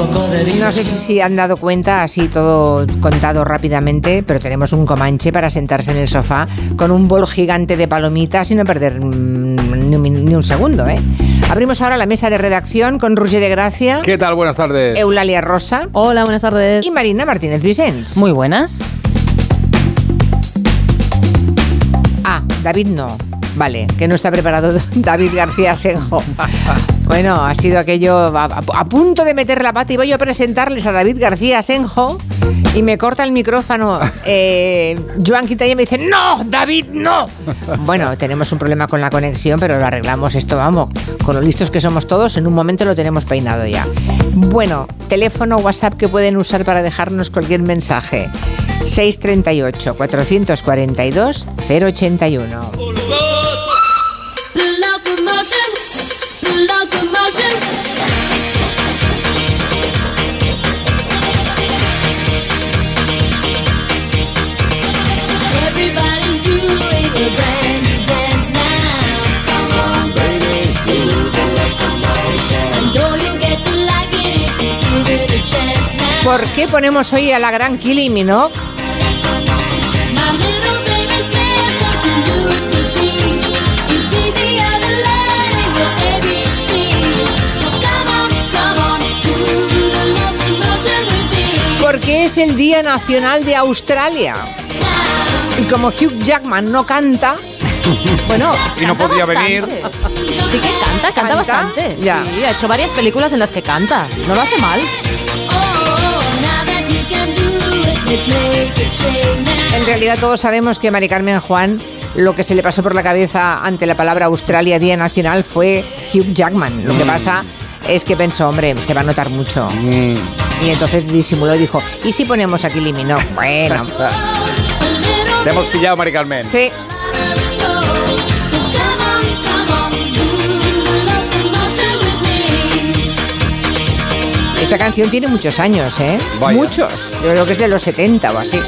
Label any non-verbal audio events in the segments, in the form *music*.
No sé si se han dado cuenta, así todo contado rápidamente, pero tenemos un comanche para sentarse en el sofá con un bol gigante de palomitas y no perder mm, ni, un min- ni un segundo, ¿eh? Abrimos ahora la mesa de redacción con Roger de Gracia, ¿Qué tal? Buenas tardes. Eulalia Rosa Hola, buenas tardes. y Marina Martínez Vicens. Muy buenas. Ah, David no. Vale, que no está preparado *laughs* David García Senjo. *laughs* Bueno, ha sido aquello a, a- a punto de meter la pata y voy a presentarles a David García Senjo y me corta el micrófono. *laughs* Eh, Joan Quintana me dice, no, David, no. Bueno, tenemos un problema con la conexión, pero lo arreglamos esto, vamos. Con lo listos que somos todos, en un momento lo tenemos peinado ya. Bueno, teléfono WhatsApp que pueden usar para dejarnos cualquier mensaje. 638 ¿Por qué ponemos hoy a la gran Kylie Minogue? Porque es el Día Nacional de Australia. Y como Hugh Jackman no canta, *laughs* bueno, Y no podía bastante. venir. Sí que canta, canta, ¿Canta? bastante. Ya. Sí, ha hecho varias películas en las que canta. No lo hace mal. En realidad todos sabemos que Mari Carmen Juan lo que se le pasó por la cabeza ante la palabra Australia Día Nacional fue Hugh Jackman. Lo que pasa es que pensó, hombre, se va a notar mucho. Mm, Y entonces disimuló y dijo, ¿y si ponemos aquí Kylie Minogue? Bueno, *laughs* Te hemos pillado, Mari Carmen. sí. Esta canción tiene muchos años, ¿eh? Vaya. Muchos. Yo creo que es de los 70 o así.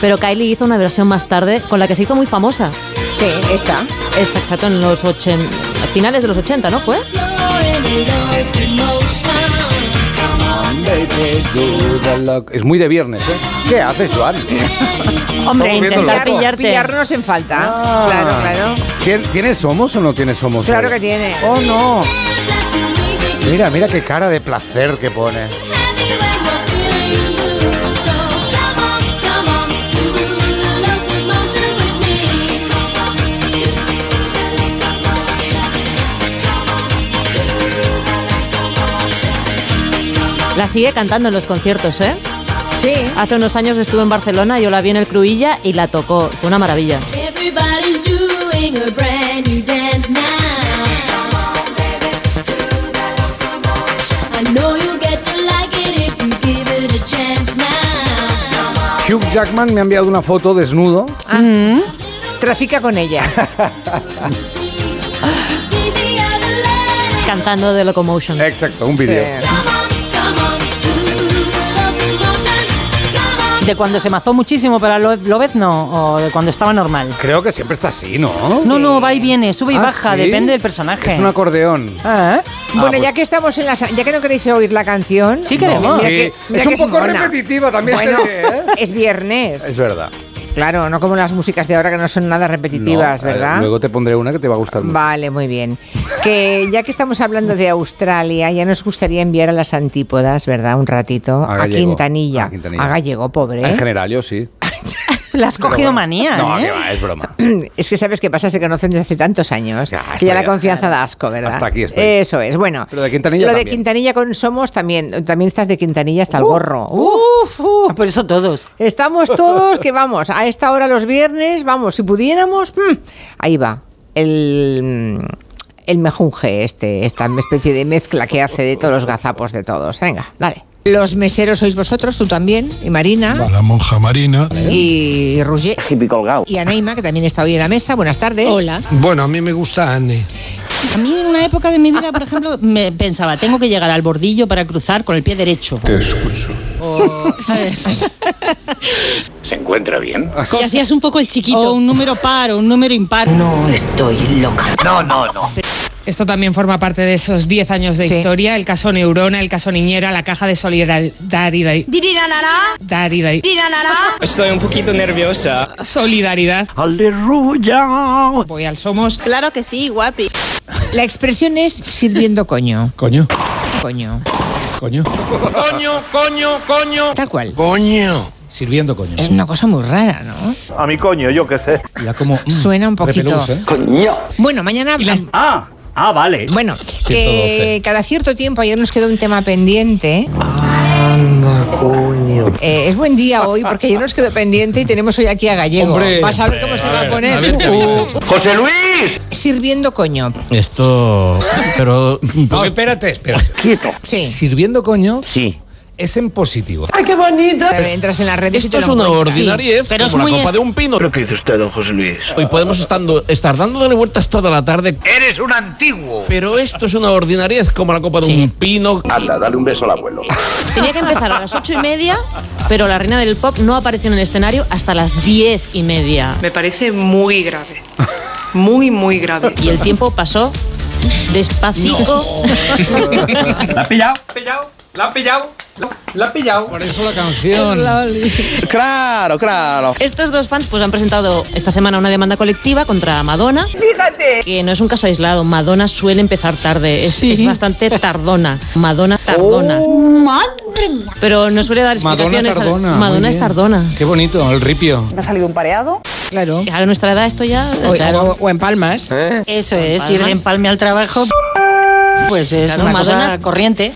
Pero Kylie hizo una versión más tarde con la que se hizo muy famosa. Sí, esta. Esta chato en los 80, a finales de los 80, ¿no fue? Es muy de viernes, ¿eh? ¿Qué haces, Joan? *laughs* Hombre, intentar pillarte. Pillarnos en falta. Ah. Claro, claro. ¿Tien- ¿Tienes homos o no tienes homos? Claro hoy? que tiene. Oh, no. Mira, mira qué cara de placer que pone. La sigue cantando en los conciertos, ¿eh? Sí. Hace unos años estuve en Barcelona, yo la vi en el Cruilla y la tocó. Fue una maravilla. Hugh Jackman me ha enviado una foto desnudo. Trafica con ella. Cantando de Locomotion. Exacto, un vídeo. Sí. ¿De cuando se mazó muchísimo para Lo- Lobezno o de cuando estaba normal? Creo que siempre está así, ¿no? No, no, va y viene, sube y Ah, baja, ¿sí? depende del personaje. Es un acordeón. Ah, ¿eh? Bueno, pues- ya que estamos en la... Ya que no queréis oír la canción... Sí queremos. Sí. que- Es un poco mona. repetitiva también, Bueno, ¿eh? es viernes. Es verdad. Claro, no como las músicas de ahora que no son nada repetitivas, No, ¿verdad? Luego te pondré una que te va a gustar mucho. Vale, muy bien. Que ya que estamos hablando de Australia, ya nos gustaría enviar a las antípodas, ¿verdad? Un ratito A. Quintanilla. A Quintanilla. A Gallego, pobre. En general, yo sí. *laughs* Le has cogido bueno. manía, No, ¿eh? que va, es broma. *clears throat* Es que sabes qué pasa, se conocen desde hace tantos años Ya, que ya la confianza da asco, ¿verdad? Hasta aquí estoy. Eso es, bueno. Pero de Quintanilla Lo de. Quintanilla con Somos también, también estás de Quintanilla hasta el Uh, gorro. Uf, uf. Por eso todos. Estamos *laughs* todos que vamos, a esta hora los viernes, vamos, si pudiéramos, mm, ahí va, el, el mejunje este, esta especie de mezcla que hace de todos los gazapos de todos. Venga, dale. Los meseros sois vosotros, tú también, y Marina, La monja marina. y Roger, hippie colgado. y Anaima, que también está hoy en la mesa. Buenas tardes. Hola. Bueno, a mí me gusta Anne. A mí en una época de mi vida, por ejemplo, me pensaba, tengo que llegar al bordillo para cruzar con el pie derecho. Te escucho. O, ¿sabes? *laughs* ¿Se encuentra bien? Y hacías un poco el chiquito. O un número par o un número impar. No estoy loca. No, no, no. Esto también forma parte de esos 10 años de Sí. historia. El caso Neurona, el caso Niñera, la caja de solidaridad. Daridad. Estoy un poquito nerviosa. Solidaridad. ¡Aleluya! Voy al Somos. Claro que sí, guapi. La expresión es sirviendo coño. Coño, Coño. coño. Coño, coño, coño. Tal cual. Coño. Sirviendo coño. Es una cosa muy rara, ¿no? A mi coño, yo qué sé. Ya como. mm, Suena un poquito. repelús, ¿eh? Coño. Bueno, mañana. Ah, ah, vale. Bueno, que cada cierto tiempo ayer nos quedó un tema pendiente. Anda, coño. Eh, es buen día hoy porque ayer nos quedó pendiente y tenemos hoy aquí a Gallego. Hombre. Vas a ver cómo se va a poner. a ver qué Uh. ¡José Luis! sirviendo coño. Esto. Pero. No, espérate, espérate. Sí. Sirviendo coño Sí. Es en positivo. Entras en las redes y te Esto es lo una ordinariez pero es como la muy copa es- de un pino. ¿Pero qué dice usted, don José Luis? Hoy podemos estando, estar dándole vueltas toda la tarde, ¡Eres un antiguo! pero esto es una ordinariez como la copa de un pino. Anda, dale un beso al abuelo. Tenía que empezar a las ocho y media, pero la reina del pop no apareció en el escenario hasta las diez y media. Me parece muy grave. Muy, muy grave. Y el tiempo pasó despacito. *laughs* ¿La ha pillado? La ha pillado, la ha pillado. Por eso la canción. Claro, claro. Estos dos fans pues han presentado esta semana una demanda colectiva contra Madonna. Fíjate. Que no es un caso aislado. Madonna suele empezar tarde. Es, es bastante tardona. Madonna tardona. Madre mía. Pero no suele dar Madonna explicaciones. al- Tardona. Madonna es tardona. Qué bonito, el ripio. Claro. A nuestra edad esto ya. O, claro. o- o en palmas. Eso es, Palmas. ir de empalme al trabajo, pues es Claro, una Madonna- cosa corriente.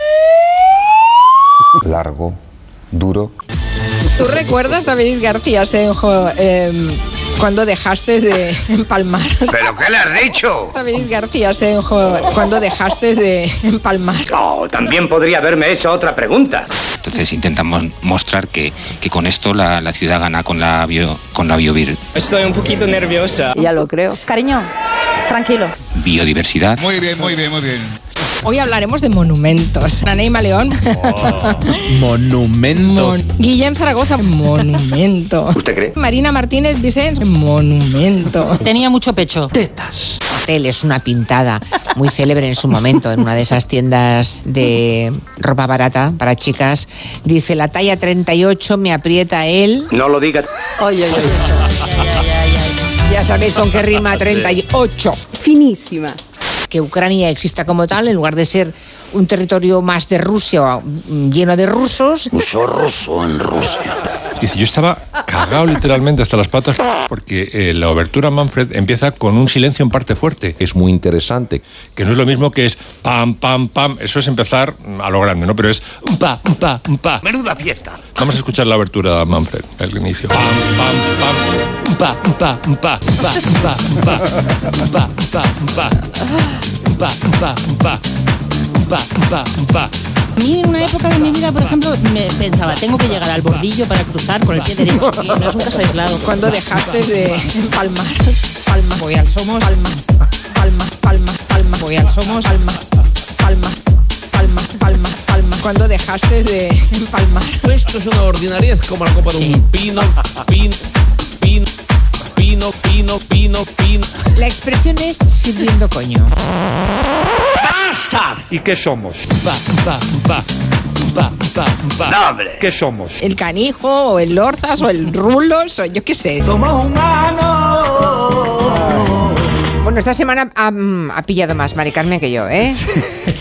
Largo, duro. ¿Tú recuerdas, David García Senjo, em, cuando dejaste de *laughs* empalmar? ¿Pero qué le has dicho? David García Senjo, cuando dejaste de empalmar? Oh, también podría haberme hecho otra pregunta. Entonces intentamos mostrar que, que con esto la, la ciudad gana con la bio, con la biovir- Estoy un poquito nerviosa. Ya lo creo. Cariño, tranquilo. biodiversidad. Muy bien, muy bien, muy bien. Hoy hablaremos de monumentos. Anaíma León. *laughs* Monumento. Mon- Guillem Zaragoza. Monumento. ¿Usted cree? Marina Martínez Vicens. Monumento. Tenía mucho pecho. Hotel es una pintada muy célebre en su momento en una de esas tiendas de ropa barata para chicas. Dice, la talla 38 me aprieta él. No lo digas. Ya sabéis con qué rima 38. Finísima. Que Ucrania exista como tal, en lugar de ser un territorio más de Rusia o mm, lleno de rusos. Mucho ruso en Rusia. Dice, yo estaba cagado literalmente hasta las patas porque eh, la obertura Manfred empieza con un silencio en parte fuerte. Es muy interesante. Que no es lo mismo que es pam, pam, pam. Eso es empezar mm, a lo grande, ¿no? Pero es un pa, un pa, un pa. Menuda fiesta. Vamos a escuchar la abertura Manfred, el inicio. Pam, pam, pam. Pa, pa, pa, pa, pa, pa, pa, pa, pa. Pa, pa, pa. Pa, pa, pa. A mí en una época de mi vida, por ejemplo, me pensaba, tengo que llegar al bordillo para cruzar con el pie derecho. Y no es un caso *laughs* aislado. Cuando dejaste de empalmar. Palma. Voy al Somos. Palma. Palma. Palma. Palma. Voy al Somos. Palma. Palma. Palma. Palma. Palma. Cuando dejaste de empalmar. Esto es una ordinariez como la copa de un pino, pin, pin, pino, pino, pino, pino. La expresión es sirviendo coño. ¿Y qué somos? Pa, pa, pa, pa. No, hombre. ¿Qué somos? El canijo, o el lorzas, o el rulos, o yo qué sé. Bueno, esta semana ha, mm, ha pillado más Mari Carmen que yo, ¿eh?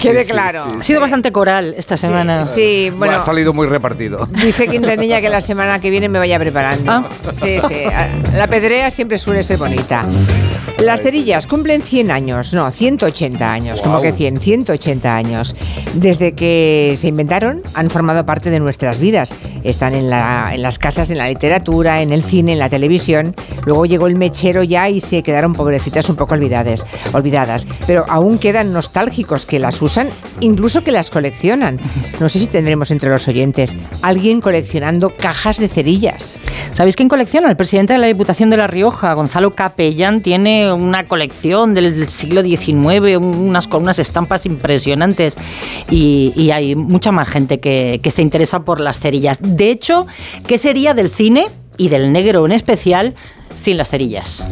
Quede claro. Ha sido bastante coral esta semana. Sí, bueno. ha salido muy repartido. Dice Quintanilla que la semana que viene me vaya preparando. Ah. Sí, sí. La pedrea siempre suele ser bonita. Las cerillas cumplen 100 años, no, 180 años, como que 100, 180 años. Desde que se inventaron, han formado parte de nuestras vidas. Están en, la- en las casas, en la literatura, en el cine, en la televisión. Luego llegó el mechero ya y se quedaron pobrecitas un poco olvidadas, olvidadas. Pero aún quedan nostálgicos que las usan, incluso que las coleccionan. No sé si tendremos entre los oyentes alguien coleccionando cajas de cerillas. ¿Sabéis quién colecciona? El presidente de la Diputación de La Rioja, Gonzalo Capellán, tiene una colección del siglo XIX, unas, con unas estampas impresionantes y, y hay mucha más gente que, que se interesa por las cerillas. De hecho, ¿qué sería del cine y del negro en especial sin las cerillas?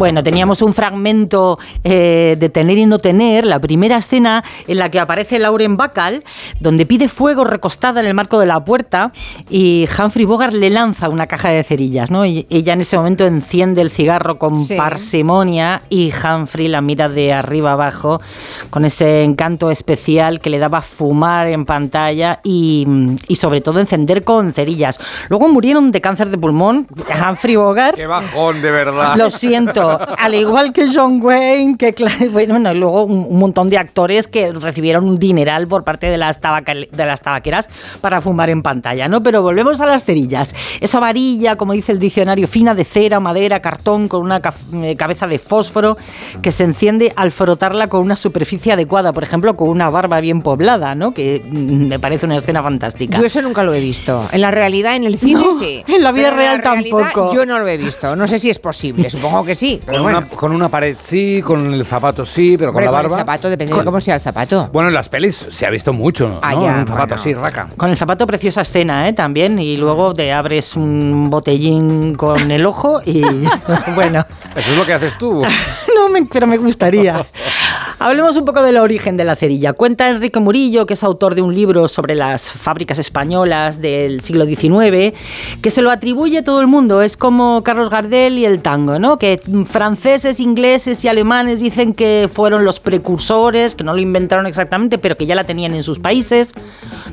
Bueno, teníamos un fragmento eh, de Tener y no tener, la primera escena en la que aparece Lauren Bacall, donde pide fuego recostada en el marco de la puerta y Humphrey Bogart le lanza una caja de cerillas, ¿no? Y ella en ese momento enciende el cigarro con Sí. parsimonia y Humphrey la mira de arriba abajo con ese encanto especial que le daba fumar en pantalla y, y sobre todo encender con cerillas. Luego murieron de cáncer de pulmón Humphrey Bogart. Qué bajón, de verdad. Lo siento, al igual que John Wayne, que bueno, luego un, un montón de actores que recibieron un dineral por parte de las, de las tabaqueras para fumar en pantalla, ¿no? Pero volvemos a las cerillas. Esa varilla, como dice el diccionario, fina de cera, madera, cartón, con una eh, cabeza de fósforo que se enciende al frotarla con una superficie adecuada, por ejemplo, con una barba bien poblada, ¿no? Que mm, me parece una escena fantástica. Yo eso nunca lo he visto. En la realidad, en el cine No, sí. en la vida Pero real tampoco. Yo no lo he visto. No sé si es posible. Supongo que sí. Pero Con, bueno. una, con una pared sí, con el zapato sí, pero con la con el barba. zapato, depende Con- de cómo sea el zapato. Bueno, en las pelis se ha visto mucho, ¿no? Ah, ¿no? ya, un zapato bueno. así, raca. Con el zapato, preciosa escena, ¿eh? También. Y luego te abres un botellín con el ojo y. *laughs* bueno. Eso es lo que haces tú. *laughs* No, me- pero me gustaría. *laughs* Hablemos un poco del origen de la cerilla. Cuenta Enrique Murillo, que es autor de un libro sobre las fábricas españolas del siglo XIX, que se lo atribuye todo el mundo. Es como Carlos Gardel y el tango, ¿no? Que franceses, ingleses y alemanes dicen que fueron los precursores, que no lo inventaron exactamente, pero que ya la tenían en sus países,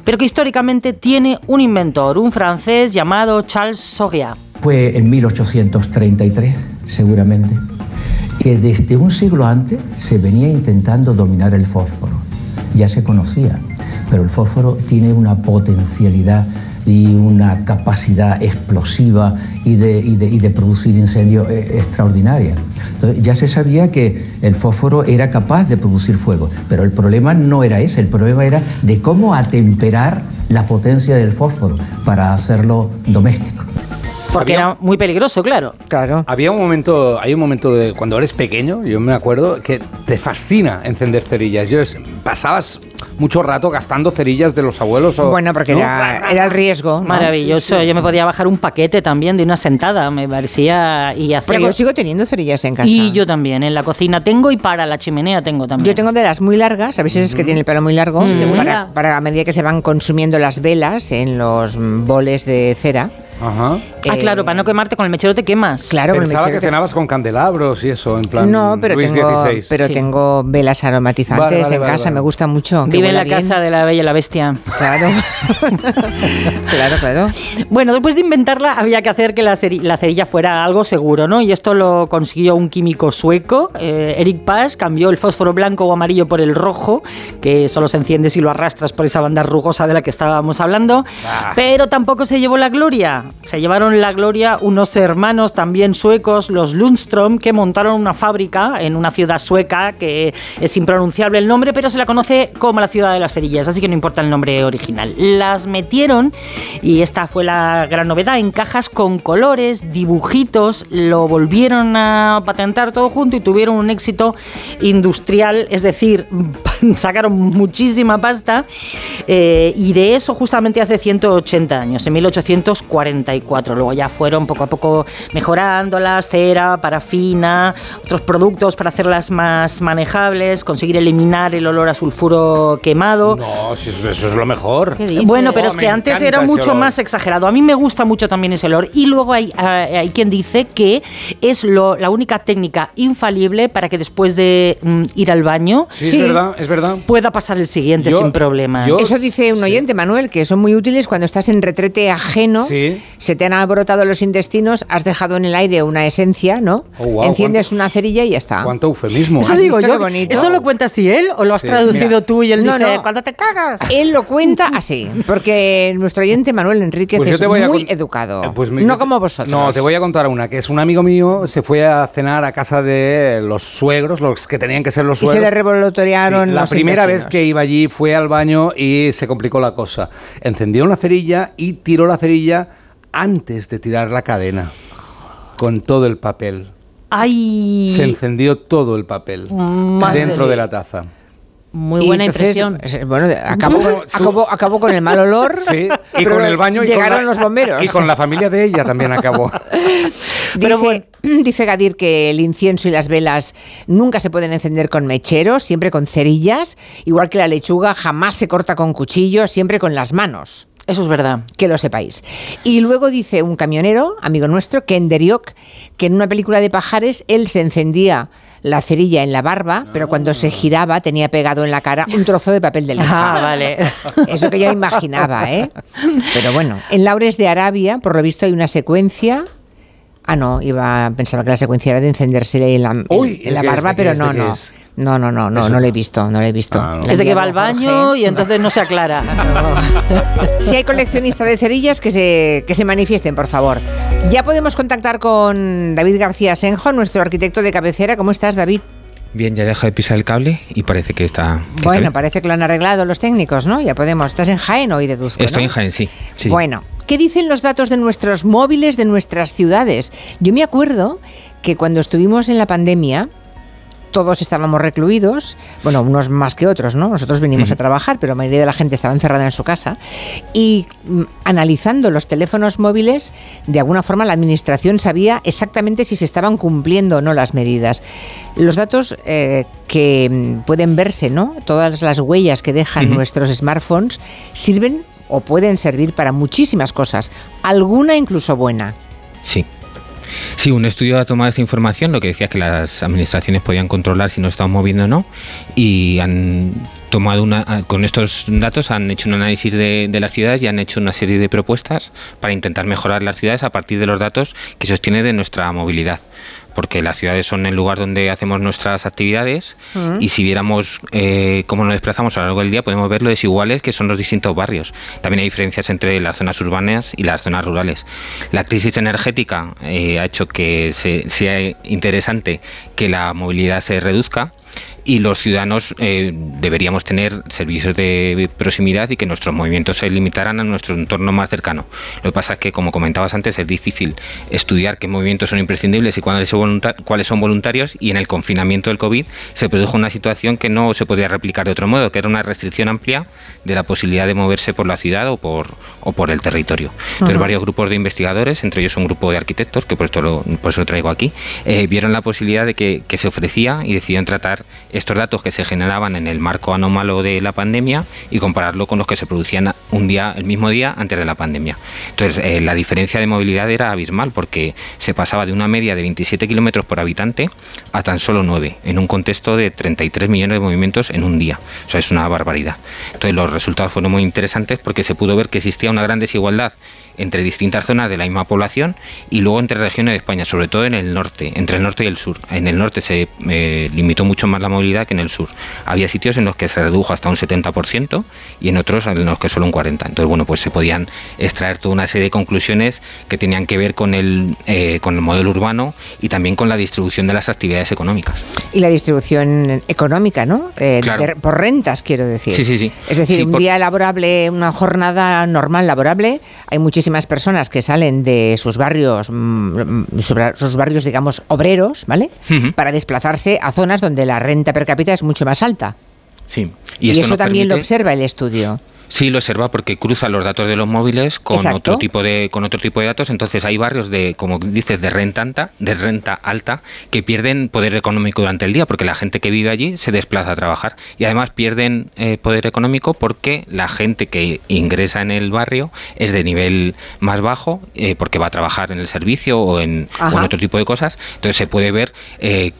pero que históricamente tiene un inventor, un francés llamado Charles Sauria. Fue en 1833, seguramente, que desde un siglo antes se venía intentando dominar el fósforo. Ya se conocía, pero el fósforo tiene una potencialidad y una capacidad explosiva y de, producir incendios eh, extraordinaria. Entonces, ya se sabía que el fósforo era capaz de producir fuego, pero el problema no era ese, el problema era de cómo atemperar la potencia del fósforo para hacerlo doméstico. Porque era muy peligroso, claro. Claro. Había un momento, hay un momento de cuando eres pequeño, yo me acuerdo, que te fascina encender cerillas. Yo es- pasabas mucho rato gastando cerillas de los abuelos. O, Bueno, porque ¿no? era, era el riesgo. ¿no? Maravilloso. Yo me podía bajar un paquete también de una sentada, me parecía. Y hacía Pero yo sigo teniendo cerillas en casa. Y yo también, en la cocina tengo y para la chimenea tengo también. Yo tengo de las muy largas, a veces es que tiene el pelo muy largo, Mm. para, para a medida que se van consumiendo las velas en los mm, boles de cera. Ajá. Ah, claro, para no quemarte con el mechero te quemas. Claro, con el que te- cenabas con candelabros y eso, en plan. No, pero Luis tengo, pero tengo velas aromatizantes Vale, vale, en vale, casa, vale. me gusta mucho. Vive en la bien. casa de la bella y la bestia. Claro. *laughs* claro, claro. Bueno, después de inventarla había que hacer que la cerilla fuera algo seguro, ¿no? Y esto lo consiguió un químico sueco, eh, Eric Pasch, cambió el fósforo blanco o amarillo por el rojo, que solo se enciende si lo arrastras por esa banda rugosa de la que estábamos hablando. Ah. Pero tampoco se llevó la gloria. Se llevaron la gloria unos hermanos también suecos, los Lundström, que montaron una fábrica en una ciudad sueca que es impronunciable el nombre, pero se la conoce como la ciudad de las cerillas, así que no importa el nombre original. Las metieron, y esta fue la gran novedad, en cajas con colores, dibujitos, lo volvieron a patentar todo junto y tuvieron un éxito industrial, es decir, *laughs* sacaron muchísima pasta eh, y de eso justamente hace 180 años, en 1844. Luego ya fueron poco a poco mejorándolas, cera, parafina, otros productos para hacerlas más manejables, conseguir eliminar el olor a sulfuro quemado. No, si eso, eso es lo mejor. Bueno, pero Oh, es que antes era mucho más exagerado. A mí me gusta mucho también ese olor. Y luego hay, ah, hay quien dice que es lo, la única técnica infalible para que después de mm, ir al baño Sí, es verdad, es verdad. pueda pasar el siguiente Yo- sin problemas. Eso dice un oyente, Manuel, que son muy útiles cuando estás en retrete ajeno, Sí. se te han alborotado los intestinos, has dejado en el aire una esencia, ¿no? Oh, Enciendes una cerilla y ya está. Cuánto eufemismo. Eso ¿Has digo yo. qué bonito? ¿Eso lo cuenta así él o lo has Sí. traducido Mira. tú y él No, dice no. cuando te cagas? Él lo cuenta así, porque nuestro oyente Manuel Enríquez Pues es muy educado. Eh, pues me- no como vosotros. No, te voy a contar una, que es un amigo mío, se fue a cenar a casa de los suegros, los que tenían que ser los Y se suegros. le revolotearon Sí, La los primera vez que iba allí fue al baño y se complicó la cosa. Encendió una cerilla y tiró la cerilla antes de tirar la cadena, con todo el papel. Ay. Se encendió todo el papel Madre. dentro de la taza. Muy Y buena entonces, impresión. es- Bueno, acabó, con- acabó, acabó con el mal olor. *laughs* Sí, y con el baño y llegaron con la- los bomberos. Y con la familia de ella también acabó. *laughs* Dice, *clears throat* dice Gadir que el incienso y las velas nunca se pueden encender con mecheros, siempre con cerillas, igual que la lechuga jamás se corta con cuchillo, siempre con las manos. Eso es verdad. Que lo sepáis. Y luego dice un camionero, amigo nuestro, que en Derioc, que en una película de pajares, él se encendía la cerilla en la barba, pero cuando se giraba tenía pegado en la cara un trozo de papel de lija. Ah, vale. *laughs* Eso que yo imaginaba, ¿eh? Pero bueno, en Laures de Arabia, por lo visto, hay una secuencia. Ah, no, iba, pensaba que la secuencia era de encenderse en la, en- Uy, en la ¿de qué es? barba, ¿de qué pero es? no, ¿de qué no. es? No, no, no, no, no lo he visto, no lo he visto. Ah, no. Es de que va al Jorge. baño y entonces no se aclara. *laughs* Si hay coleccionista de cerillas, que se, que se manifiesten, por favor. Ya podemos contactar con David García Senjo, nuestro arquitecto de cabecera. ¿Cómo estás, David? Bien, ya deja de pisar el cable y parece que está. que Bueno, parece que lo han arreglado los técnicos, ¿no? Ya podemos. Estás en Jaén hoy, deduzco, Estoy ¿no? en Jaén, sí. sí. Bueno, ¿qué dicen los datos de nuestros móviles, de nuestras ciudades? Yo me acuerdo que cuando estuvimos en la pandemia, todos estábamos recluidos, bueno, unos más que otros, ¿no? Nosotros venimos a trabajar, pero la mayoría de la gente estaba encerrada en su casa. Y mm, analizando los teléfonos móviles, de alguna forma la administración sabía exactamente si se estaban cumpliendo o no las medidas. Los datos eh, que mm, pueden verse, ¿no? Todas las huellas que dejan nuestros smartphones sirven o pueden servir para muchísimas cosas, alguna incluso buena. Sí. Sí, un estudio ha tomado esta información, lo que decía que las administraciones podían controlar si nos estamos moviendo o no, y han tomado una, ah, con estos datos han hecho un análisis de, de las ciudades y han hecho una serie de propuestas para intentar mejorar las ciudades a partir de los datos que se obtienen de nuestra movilidad. Porque las ciudades son el lugar donde hacemos nuestras actividades y si viéramos eh, cómo nos desplazamos a lo largo del día podemos ver lo desiguales que son los distintos barrios. También hay diferencias entre las zonas urbanas y las zonas rurales. La crisis energética eh, ha hecho que se- sea interesante que la movilidad se reduzca y los ciudadanos eh, deberíamos tener servicios de proximidad y que nuestros movimientos se limitaran a nuestro entorno más cercano. Lo que pasa es que, como comentabas antes, es difícil estudiar qué movimientos son imprescindibles y cuáles son, volunta- cuáles son voluntarios y en el confinamiento del COVID se produjo una situación que no se podía replicar de otro modo, que era una restricción amplia de la posibilidad de moverse por la ciudad o por, o por el territorio. Entonces, varios grupos de investigadores, entre ellos un grupo de arquitectos, que por esto lo, por eso lo traigo aquí, eh, vieron la posibilidad de que, que se ofrecía y decidieron tratar estos datos que se generaban en el marco anómalo de la pandemia y compararlo con los que se producían un día, el mismo día antes de la pandemia. Entonces, eh, la diferencia de movilidad era abismal porque se pasaba de una media de 27 kilómetros por habitante a tan solo 9, en un contexto de 33 millones de movimientos en un día. O sea, es una barbaridad. Entonces, los resultados fueron muy interesantes porque se pudo ver que existía una gran desigualdad entre distintas zonas de la misma población y luego entre regiones de España, sobre todo en el norte, entre el norte y el sur. En el norte se eh, limitó mucho más la movilidad que en el sur. Había sitios en los que se redujo hasta un 70% y en otros en los que solo un 40%. Entonces, bueno, pues se podían extraer toda una serie de conclusiones que tenían que ver con el, eh, con el modelo urbano y también con la distribución de las actividades económicas. Y la distribución económica, ¿no? Eh, Claro. de- por rentas, quiero decir. Sí, sí, sí. Es decir, Sí, un por- día laborable, una jornada normal laborable, hay muchísimas personas que salen de sus barrios, mm, sobre- sus barrios, digamos, obreros, ¿vale? Ujú. Para desplazarse a zonas donde la renta per cápita es mucho más alta. Sí. Y, eso también lo observa el estudio. Sí, lo observa porque cruza los datos de los móviles con Exacto. otro tipo de con otro tipo de datos. Entonces hay barrios de, como dices, de renta alta, de renta alta, que pierden poder económico durante el día porque la gente que vive allí se desplaza a trabajar y además pierden eh, poder económico porque la gente que ingresa en el barrio es de nivel más bajo eh, porque va a trabajar en el servicio o en, o en Ajá. otro tipo de cosas. Entonces se puede ver eh,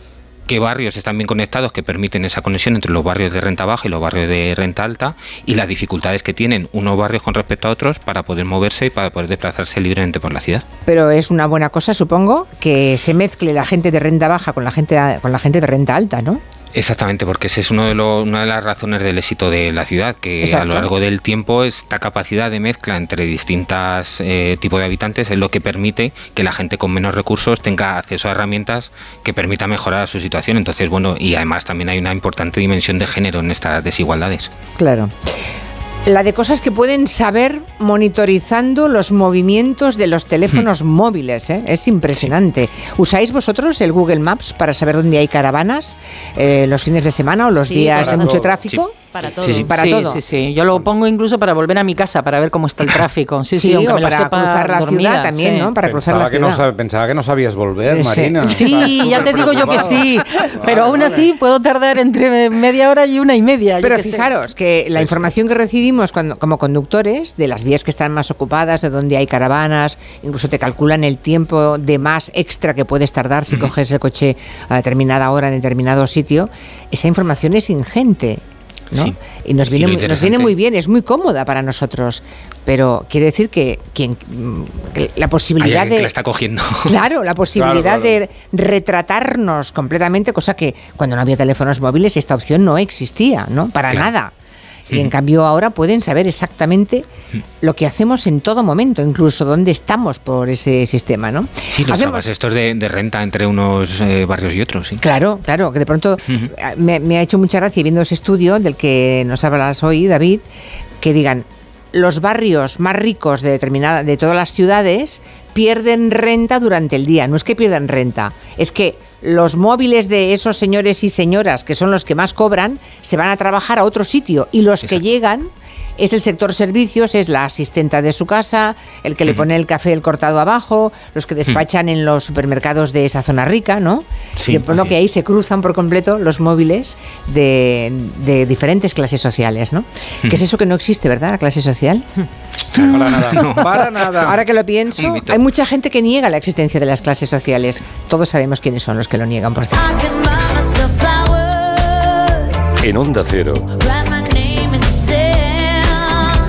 qué barrios están bien conectados que permiten esa conexión entre los barrios de renta baja y los barrios de renta alta y las dificultades que tienen unos barrios con respecto a otros para poder moverse y para poder desplazarse libremente por la ciudad. Pero es una buena cosa, supongo, que se mezcle la gente de renta baja con la gente, con la gente de renta alta, ¿no? Exactamente, porque esa es uno de los- una de las razones del éxito de la ciudad, que a lo largo del tiempo esta capacidad de mezcla entre distintos tipos de habitantes es lo que permite que la gente con menos recursos tenga acceso a herramientas que permita mejorar su situación. Entonces, bueno, y además también hay una importante dimensión de género en estas desigualdades. Claro. La de cosas que pueden saber monitorizando los movimientos de los teléfonos móviles. ¿eh? Es impresionante. ¿Usáis vosotros el Google Maps para saber dónde hay caravanas eh, los fines de semana o los Sí, días de mucho todo. tráfico? Para todo. Sí, sí. Para sí, todo. Sí, sí. Yo lo pongo incluso para volver a mi casa, para ver cómo está el *laughs* tráfico. Sí, sí, aunque o me lo para sepa cruzar la dormida, ciudad también, sí. ¿no? Para cruzar Pensaba la que no ciudad. sab- pensaba que no sabías volver, Sí. Marina. Sí, ya te digo yo que sí. Pero aún así puedo tardar entre media hora y una y media. yo Pero sé. fijaros que la información que recibimos cuando, como conductores de las vías que están más ocupadas, de donde hay caravanas, incluso te calculan el tiempo de más extra que puedes tardar si coges el coche a determinada hora en determinado sitio, esa información es ingente. ¿No? Sí. Y nos viene, nos viene muy bien, es muy cómoda para nosotros, pero quiere decir que, quien, que la Hay posibilidad que de... la está cogiendo. *laughs* Claro, la posibilidad Claro, de retratarnos completamente, cosa que cuando no había teléfonos móviles esta opción no existía, ¿no? Para Claro. nada. Y en cambio ahora pueden saber exactamente lo que hacemos en todo momento, incluso dónde estamos por ese sistema, ¿no? Sí, los Hacemos- estos de, de renta entre unos eh, barrios y otros, sí. Claro, claro, que de pronto me, me ha hecho mucha gracia viendo ese estudio del que nos hablas hoy, David, que digan los barrios más ricos de determinada de todas las ciudades pierden renta durante el día. No es que pierdan renta, es que los móviles de esos señores y señoras, que son los que más cobran, se van a trabajar a otro sitio y los que llegan es el sector servicios, es la asistenta de su casa, el que le pone el café el cortado abajo, los que despachan en los supermercados de esa zona rica, ¿no? Sí, y de pronto así que ahí se cruzan por completo los móviles de, de diferentes clases sociales, ¿no? ¿Qué es eso que no existe, verdad? La clase social. Para nada. Para nada. Ahora que lo pienso, hay mucha gente que niega la existencia de las clases sociales. Todos sabemos quiénes son los que lo niegan, por cierto. En Onda Cero,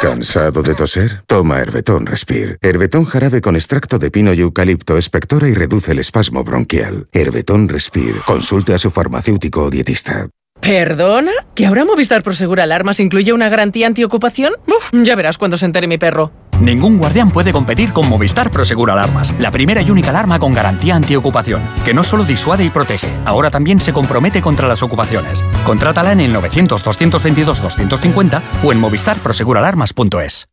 ¿Cansado de toser? Toma Herbetón Respire. Herbetón jarabe con extracto de pino y eucalipto espectora y reduce el espasmo bronquial. Herbetón Respire. Consulte a su farmacéutico o dietista. ¿Perdona? ¿Que ahora Movistar Prosegur Alarmas incluye una garantía antiocupación? Uf, ya verás cuando se entere mi perro. Ningún guardián puede competir con Movistar Prosegur Alarmas, la primera y única alarma con garantía antiocupación, que no solo disuade y protege, ahora también se compromete contra las ocupaciones. Contrátala en el 900-222-250 o en movistarproseguralarmas.es.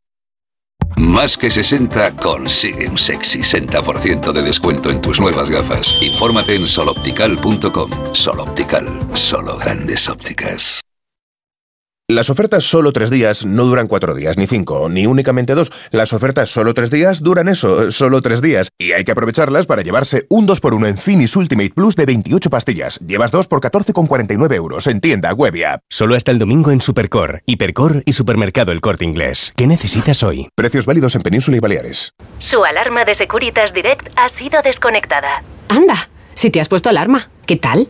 Más que 60 consigue un sexy 60% de descuento en tus nuevas gafas. Infórmate en soloptical.com. Soloptical, solo grandes ópticas. Las ofertas solo tres días no duran cuatro días, ni cinco, ni únicamente dos. Las ofertas solo tres días duran eso, solo tres días. Y hay que aprovecharlas para llevarse un 2x1 en Finis Ultimate Plus de 28 pastillas. Llevas dos por 14,49 euros en tienda, web y app. Solo hasta el domingo en Supercor, Hipercor y Supermercado El Corte Inglés. ¿Qué necesitas hoy? Precios válidos en Península y Baleares. Su alarma de Securitas Direct ha sido desconectada. Anda, si te has puesto alarma, ¿qué tal?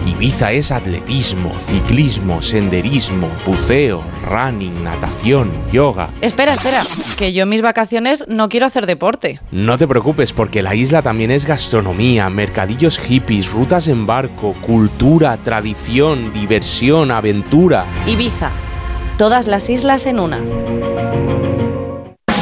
Ibiza es atletismo, ciclismo, senderismo, buceo, running, natación, yoga. Espera, espera, que yo en mis vacaciones no quiero hacer deporte. No te preocupes porque la isla también es gastronomía, mercadillos hippies, rutas en barco, cultura, tradición, diversión, aventura. Ibiza. Todas las islas en una.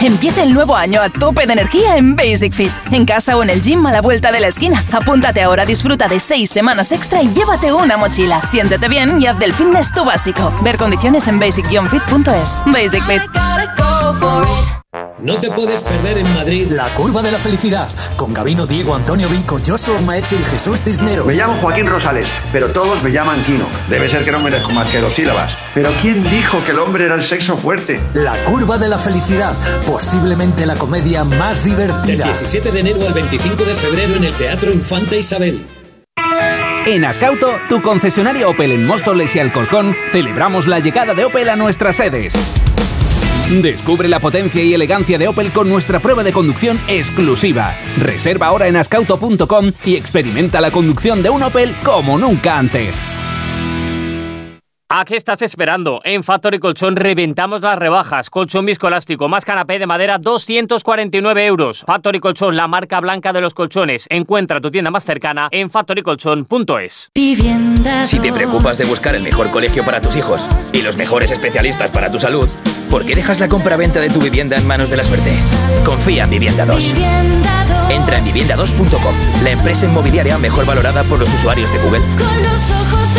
Empieza el nuevo año a tope de energía en Basic Fit. En casa o en el gym a la vuelta de la esquina. Apúntate ahora, disfruta de seis semanas extra y llévate una mochila. Siéntete bien y haz del fitness tu básico. Ver condiciones en basic-fit.es. Basic Fit. No te puedes perder en Madrid La Curva de la Felicidad con Gabino, Diego, Antonio Vico, Joshua Maechi y Jesús Cisneros. Me llamo Joaquín Rosales, pero todos me llaman Kino. Debe ser que no merezco más que dos sílabas. Pero ¿quién dijo que el hombre era el sexo fuerte? La Curva de la Felicidad, posiblemente la comedia más divertida. Del 17 de enero al 25 de febrero en el Teatro Infanta Isabel. En Ascauto, tu concesionario Opel en Móstoles y Alcorcón, celebramos la llegada de Opel a nuestras sedes. Descubre la potencia y elegancia de Opel con nuestra prueba de conducción exclusiva. Reserva ahora en ascauto.com y experimenta la conducción de un Opel como nunca antes. ¿A qué estás esperando? En Factory Colchón reventamos las rebajas. Colchón viscoelástico más canapé de madera 249 euros. Factory Colchón, la marca blanca de los colchones. Encuentra tu tienda más cercana en factorycolchón.es. Si te preocupas de buscar el mejor colegio para tus hijos y los mejores especialistas para tu salud, ¿por qué dejas la compra-venta de tu vivienda en manos de la suerte? Confía en Vivienda 2. Entra en vivienda2.com, la empresa inmobiliaria mejor valorada por los usuarios de Google. Con los ojos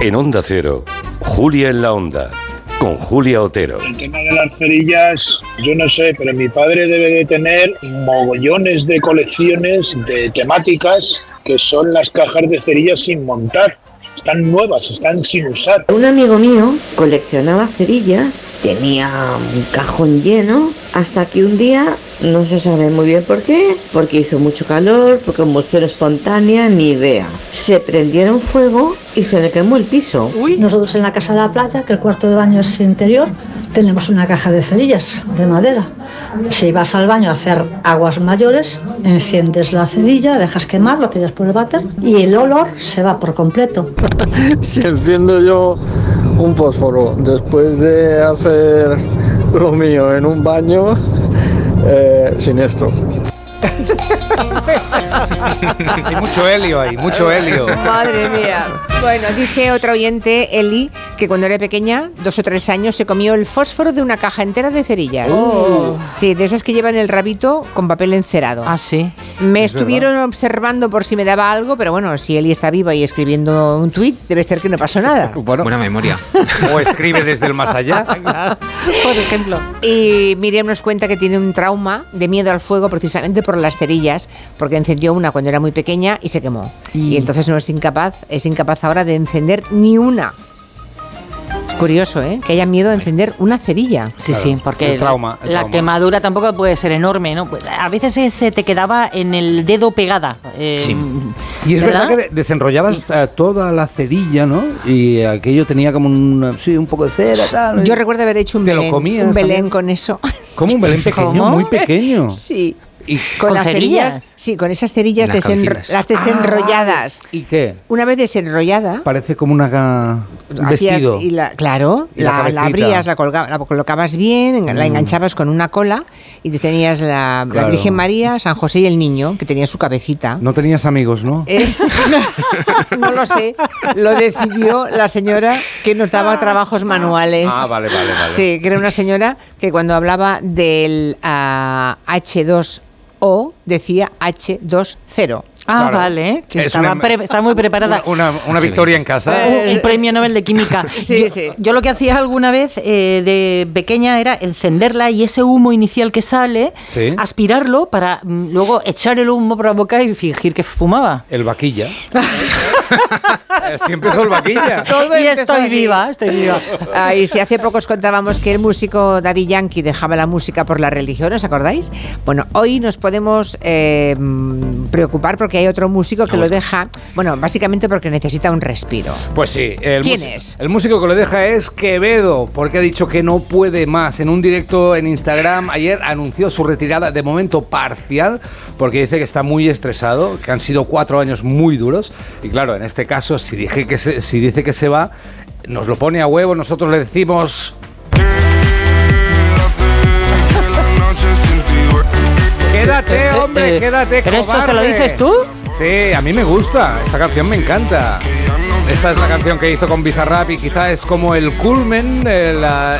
En Onda Cero, Julia en la Onda, con Julia Otero. El tema de las cerillas, yo no sé, pero mi padre debe de tener mogollones de colecciones de temáticas que son las cajas de cerillas sin montar. Están nuevas, están sin usar. Un amigo mío coleccionaba cerillas, tenía un cajón lleno, hasta que un día, no se sabe muy bien por qué, porque hizo mucho calor, por combustión espontánea, ni idea. Se prendieron fuego y se le quemó el piso. Nosotros en la casa de la playa, que el cuarto de baño es interior, tenemos una caja de cerillas de madera. Si vas al baño a hacer aguas mayores, enciendes la cerilla, dejas quemar, lo tiras por el váter y el olor se va por completo. *laughs* si enciendo yo un fósforo después de hacer lo mío en un baño, eh, siniestro. *laughs* *laughs* Hay mucho helio ahí, mucho helio. Madre mía. Bueno, dice otro oyente, Eli, que cuando era pequeña, dos o tres años, se comió el fósforo de una caja entera de cerillas. Oh. Sí, de esas que llevan el rabito con papel encerado. Ah, sí. Me Es estuvieron observando por si me daba algo, pero bueno, si Eli está viva y escribiendo un tuit, debe ser que no pasó nada. *laughs* Buena memoria. O escribe desde el más allá. *laughs* Por ejemplo. Y Miriam nos cuenta que tiene un trauma de miedo al fuego precisamente por las cerillas, porque encendió una cuando era muy pequeña y se quemó. Y entonces no es incapaz, es incapaz ahora de encender ni una. Es curioso, ¿eh? Que haya miedo a encender una cerilla. Sí, sí, porque la quemadura tampoco puede ser enorme, ¿no? Pues, A veces se- te quedaba en el dedo pegada. eh, Y es verdad, que de- desenrollabas eh, toda la cerilla, ¿no? Y aquello tenía como un, sí, un poco de cera, tal. Yo recuerdo haber hecho un ¿Te lo Belén, comías un Belén también? con eso. Como un Belén *laughs* pequeño, ¿Cómo? muy pequeño. Sí. Con, las cerillas? Sí, con esas cerillas las, las desenrolladas. Ah, ¿Y qué? Una vez desenrollada. Parece como una un vestido. Claro, la, abrías, la, colgabas, la, colocabas bien, la mm. enganchabas con una cola y tenías la. Virgen María, San José y el niño, que tenía su cabecita. No tenías amigos, ¿no? *laughs* No lo sé. Lo decidió la señora que nos daba trabajos manuales. Ah, vale, vale, vale. Sí, que era una señora que cuando hablaba del ah, uh, H2 o decía H20. Ah, Claro. vale, que Es estaba, una- pre- estaba muy preparada. Una, una victoria en casa. Eh, el premio Nobel de Química. *laughs* Sí, yo, sí. yo lo que hacía alguna vez eh, de pequeña era encenderla y ese humo inicial que sale, Sí. aspirarlo para mm, luego echar el humo por la boca y fingir que fumaba. El vaquilla. *laughs* Así empezó el vaquilla. *laughs* Todo y estoy así. viva, estoy viva. Ah, y si hace poco os contábamos que el músico Daddy Yankee dejaba la música por la religión, ¿os acordáis? Bueno, hoy nos podemos eh, mm, preocupar porque hay otro músico que lo deja, bueno, básicamente porque necesita un respiro. Pues sí. El ¿Quién es? El músico que lo deja es Quevedo, porque ha dicho que no puede más. En un directo en Instagram ayer anunció su retirada de momento parcial, porque dice que está muy estresado, que han sido cuatro años muy duros. Y claro, en este caso, si, dije que se- si dice que se va, nos lo pone a huevo, nosotros le decimos... Quédate, hombre, eh, quédate. ¿pero eso se lo dices tú? Sí, a mí me gusta. Esta canción me encanta. Esta es la canción que hizo con Bizarrap y quizá es como el culmen, eh, la,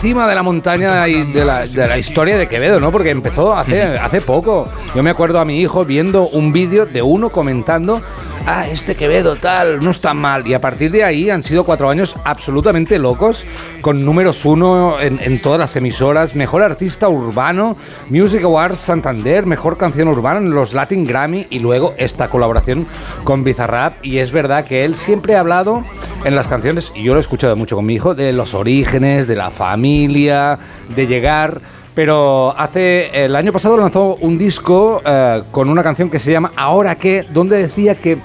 cima de la montaña y de la, de la historia de Quevedo, ¿no? Porque empezó hace, hace poco. Yo me acuerdo a mi hijo viendo un vídeo de uno comentando, ah, este Quevedo tal, no está mal. Y a partir de ahí han sido cuatro años absolutamente locos, con números uno en, todas las emisoras, mejor artista urbano, Music Awards Santander, mejor canción urbana en los Latin Grammy y luego esta colaboración con Bizarrap. Y es verdad que él siempre ha hablado en las canciones, y yo lo he escuchado mucho con mi hijo, de los orígenes, de la familia, de llegar. Pero hace el año pasado lanzó un disco eh, con una canción que se llama Ahora qué, donde decía que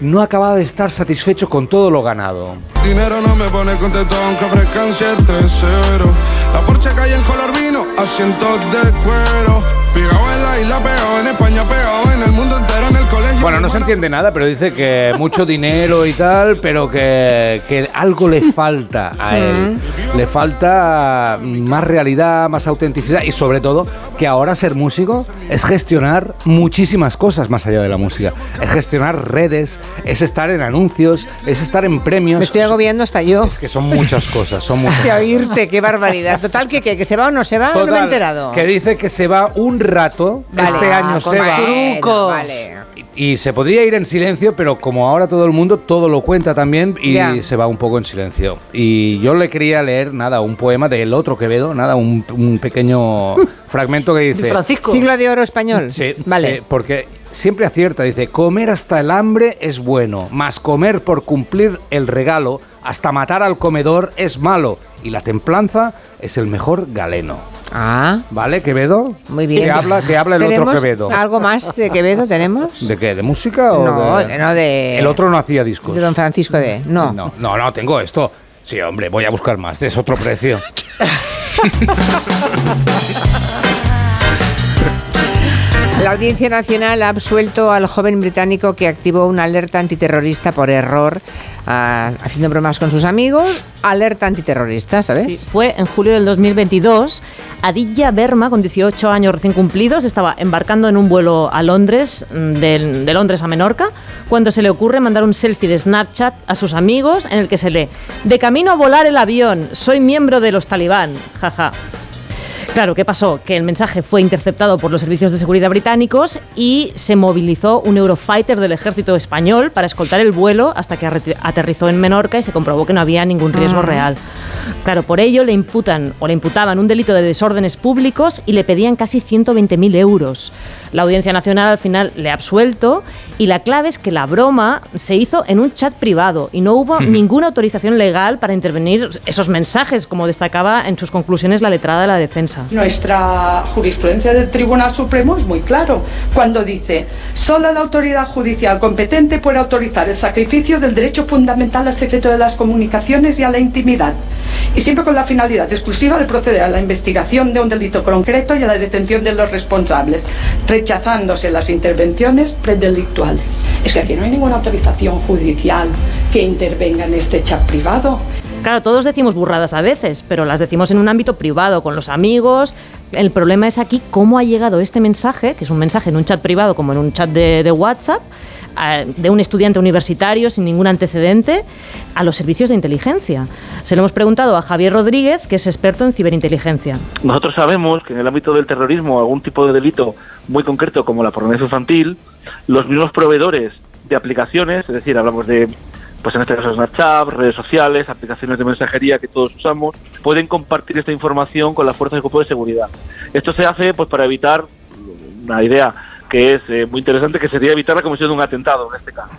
no acababa de estar satisfecho con todo lo ganado. Dinero no me pone contento aunque ofrezcan 7-0 La Porsche calle en color vino, asientos de cuero Pegado en la isla, pegado en España, pegado en el mundo entero, en el colegio Bueno, no se entiende nada, pero dice que mucho dinero y tal, pero que, que algo le falta a él. Le falta más realidad, más autenticidad y sobre todo que ahora ser músico es gestionar muchísimas cosas más allá de la música. Es gestionar redes, es estar en anuncios, es estar en premios. Me estoy agobiando hasta yo. Es que son muchas cosas, son muchas *laughs* De oírte, qué barbaridad. Total, que, que, que se va o no se va, no me he enterado. Que dice que se va un rato, Vale. este Ah, año con se va. truco. Vale. Y se podría ir en silencio, pero como ahora todo el mundo todo lo cuenta también y Ya. se va un poco en silencio. Y yo le quería leer, nada, un poema del otro Quevedo, nada, un, un pequeño *laughs* fragmento que dice... Siglo de oro español. Sí, Vale. sí, porque siempre acierta, dice, comer hasta el hambre es bueno, mas comer por cumplir el regalo, hasta matar al comedor es malo, y la templanza es el mejor galeno. Ah. ¿Vale, Quevedo? Muy bien. Que habla, que habla el otro ¿Tenemos Quevedo. ¿Algo más de Quevedo tenemos? ¿De qué? ¿De música o No, de...? no, de- El otro no hacía discos. De don Francisco de. No. No, no, no, tengo esto. Sí, hombre, voy a buscar más. Es otro precio. *laughs* La Audiencia Nacional ha absuelto al joven británico que activó una alerta antiterrorista por error, ah, haciendo bromas con sus amigos. Alerta antiterrorista, ¿sabes? Sí, fue en julio del 2022. Aditya Verma, con 18 años recién cumplidos, estaba embarcando en un vuelo a Londres, mm, de, de Londres a Menorca, cuando se le ocurre mandar un selfie de Snapchat a sus amigos en el que se lee, de camino a volar el avión, soy miembro de los talibán, jaja. Claro, ¿qué pasó? Que el mensaje fue interceptado por los servicios de seguridad británicos y se movilizó un Eurofighter del ejército español para escoltar el vuelo hasta que aterrizó en Menorca y se comprobó que no había ningún riesgo Ah. real. Claro, por ello le imputan o le imputaban un delito de desórdenes públicos y le pedían casi 120.000 euros. La Audiencia Nacional al final le ha absuelto y la clave es que la broma se hizo en un chat privado y no hubo ninguna autorización legal para intervenir esos mensajes, como destacaba en sus conclusiones la letrada de la defensa. Nuestra jurisprudencia del Tribunal Supremo es muy claro cuando dice solo la autoridad judicial competente puede autorizar el sacrificio del derecho fundamental al secreto de las comunicaciones y a la intimidad y siempre con la finalidad exclusiva de proceder a la investigación de un delito concreto y a la detención de los responsables, rechazándose las intervenciones predelictuales. Es que aquí no hay ninguna autorización judicial que intervenga en este chat privado. Claro, todos decimos burradas a veces, pero las decimos en un ámbito privado, con los amigos, El problema es aquí cómo ha llegado este mensaje, que es un mensaje en un chat privado como en un chat de, WhatsApp, de un estudiante universitario sin ningún antecedente, a los servicios de inteligencia. Se lo hemos preguntado a Javier Rodríguez, que es experto en ciberinteligencia. Nosotros sabemos que en el ámbito del terrorismo, algún tipo de delito muy concreto como la pornografía infantil, los mismos proveedores de aplicaciones, es decir, hablamos de, pues en este caso Snapchat, redes sociales, aplicaciones de mensajería que todos usamos, pueden compartir esta información con las fuerzas de grupo de seguridad. Esto se hace pues para evitar una idea que es eh, muy interesante, que sería evitar la comisión de un atentado en este caso.